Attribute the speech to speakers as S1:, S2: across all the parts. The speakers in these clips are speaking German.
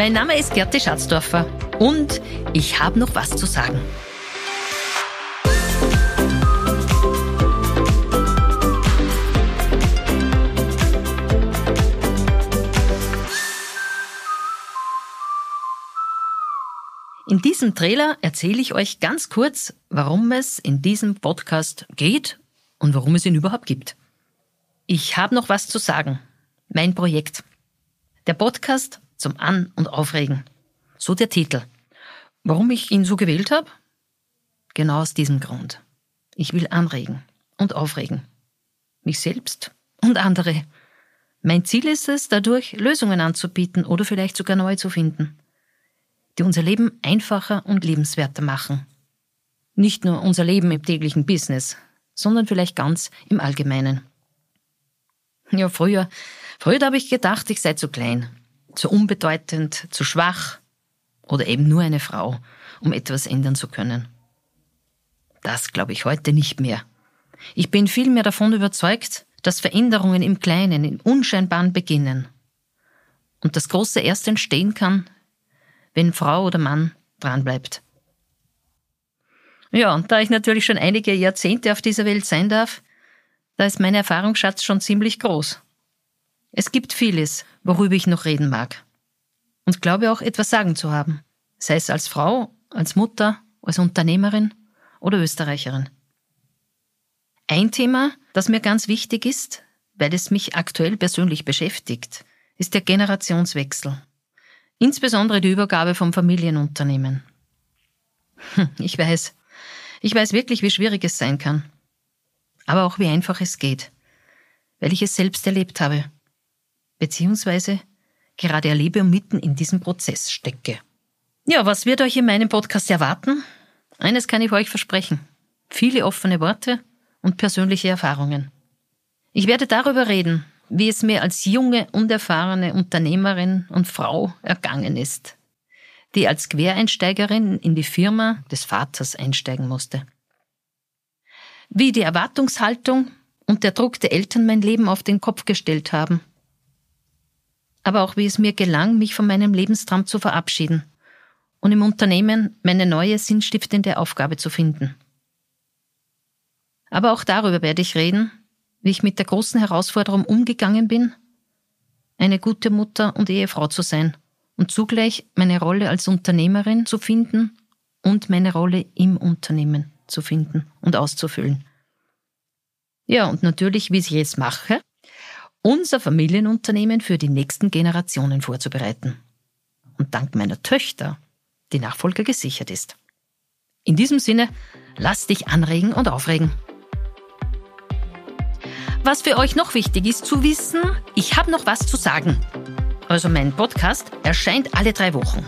S1: Mein Name ist Gerti Schatzdorfer und ich habe noch was zu sagen. In diesem Trailer erzähle ich euch ganz kurz, warum es in diesem Podcast geht und warum es ihn überhaupt gibt. Ich habe noch was zu sagen. Mein Projekt. Der Podcast zum An- und Aufregen. So der Titel. Warum ich ihn so gewählt habe? Genau aus diesem Grund. Ich will anregen und aufregen. Mich selbst und andere. Mein Ziel ist es, dadurch Lösungen anzubieten oder vielleicht sogar neu zu finden die unser Leben einfacher und lebenswerter machen. Nicht nur unser Leben im täglichen Business, sondern vielleicht ganz im Allgemeinen. Ja, früher, früher habe ich gedacht, ich sei zu klein, zu unbedeutend, zu schwach oder eben nur eine Frau, um etwas ändern zu können. Das glaube ich heute nicht mehr. Ich bin vielmehr davon überzeugt, dass Veränderungen im Kleinen, im Unscheinbaren beginnen. Und das Große erst entstehen kann, wenn Frau oder Mann dranbleibt. Ja, und da ich natürlich schon einige Jahrzehnte auf dieser Welt sein darf, da ist mein Erfahrungsschatz schon ziemlich groß. Es gibt vieles, worüber ich noch reden mag. Und glaube auch etwas sagen zu haben, sei es als Frau, als Mutter, als Unternehmerin oder Österreicherin. Ein Thema, das mir ganz wichtig ist, weil es mich aktuell persönlich beschäftigt, ist der Generationswechsel. Insbesondere die Übergabe vom Familienunternehmen. Hm, ich weiß, ich weiß wirklich, wie schwierig es sein kann. Aber auch wie einfach es geht, weil ich es selbst erlebt habe. Beziehungsweise gerade erlebe und mitten in diesem Prozess stecke. Ja, was wird euch in meinem Podcast erwarten? Eines kann ich euch versprechen. Viele offene Worte und persönliche Erfahrungen. Ich werde darüber reden, wie es mir als junge, unerfahrene Unternehmerin und Frau ergangen ist, die als Quereinsteigerin in die Firma des Vaters einsteigen musste. Wie die Erwartungshaltung und der Druck der Eltern mein Leben auf den Kopf gestellt haben. Aber auch wie es mir gelang, mich von meinem Lebenstraum zu verabschieden und im Unternehmen meine neue sinnstiftende Aufgabe zu finden. Aber auch darüber werde ich reden, wie ich mit der großen Herausforderung umgegangen bin, eine gute Mutter und Ehefrau zu sein und zugleich meine Rolle als Unternehmerin zu finden und meine Rolle im Unternehmen zu finden und auszufüllen. Ja, und natürlich, wie ich es mache, unser Familienunternehmen für die nächsten Generationen vorzubereiten. Und dank meiner Töchter die Nachfolge gesichert ist. In diesem Sinne, lass dich anregen und aufregen. Was für euch noch wichtig ist zu wissen, ich habe noch was zu sagen. Also mein Podcast erscheint alle drei Wochen.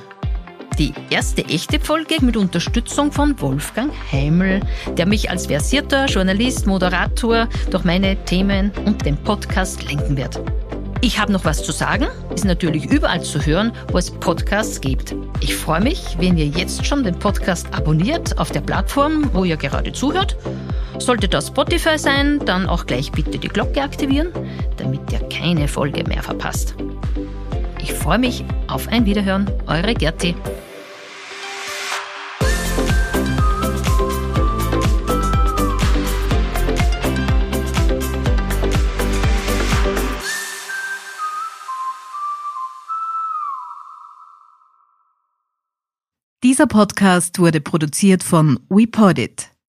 S1: Die erste echte Folge mit Unterstützung von Wolfgang Heimel, der mich als versierter Journalist, Moderator durch meine Themen und den Podcast lenken wird. Ich habe noch was zu sagen, ist natürlich überall zu hören, wo es Podcasts gibt. Ich freue mich, wenn ihr jetzt schon den Podcast abonniert auf der Plattform, wo ihr gerade zuhört sollte das Spotify sein, dann auch gleich bitte die Glocke aktivieren, damit ihr keine Folge mehr verpasst. Ich freue mich auf ein Wiederhören. Eure Gerti.
S2: Dieser Podcast wurde produziert von WePodit.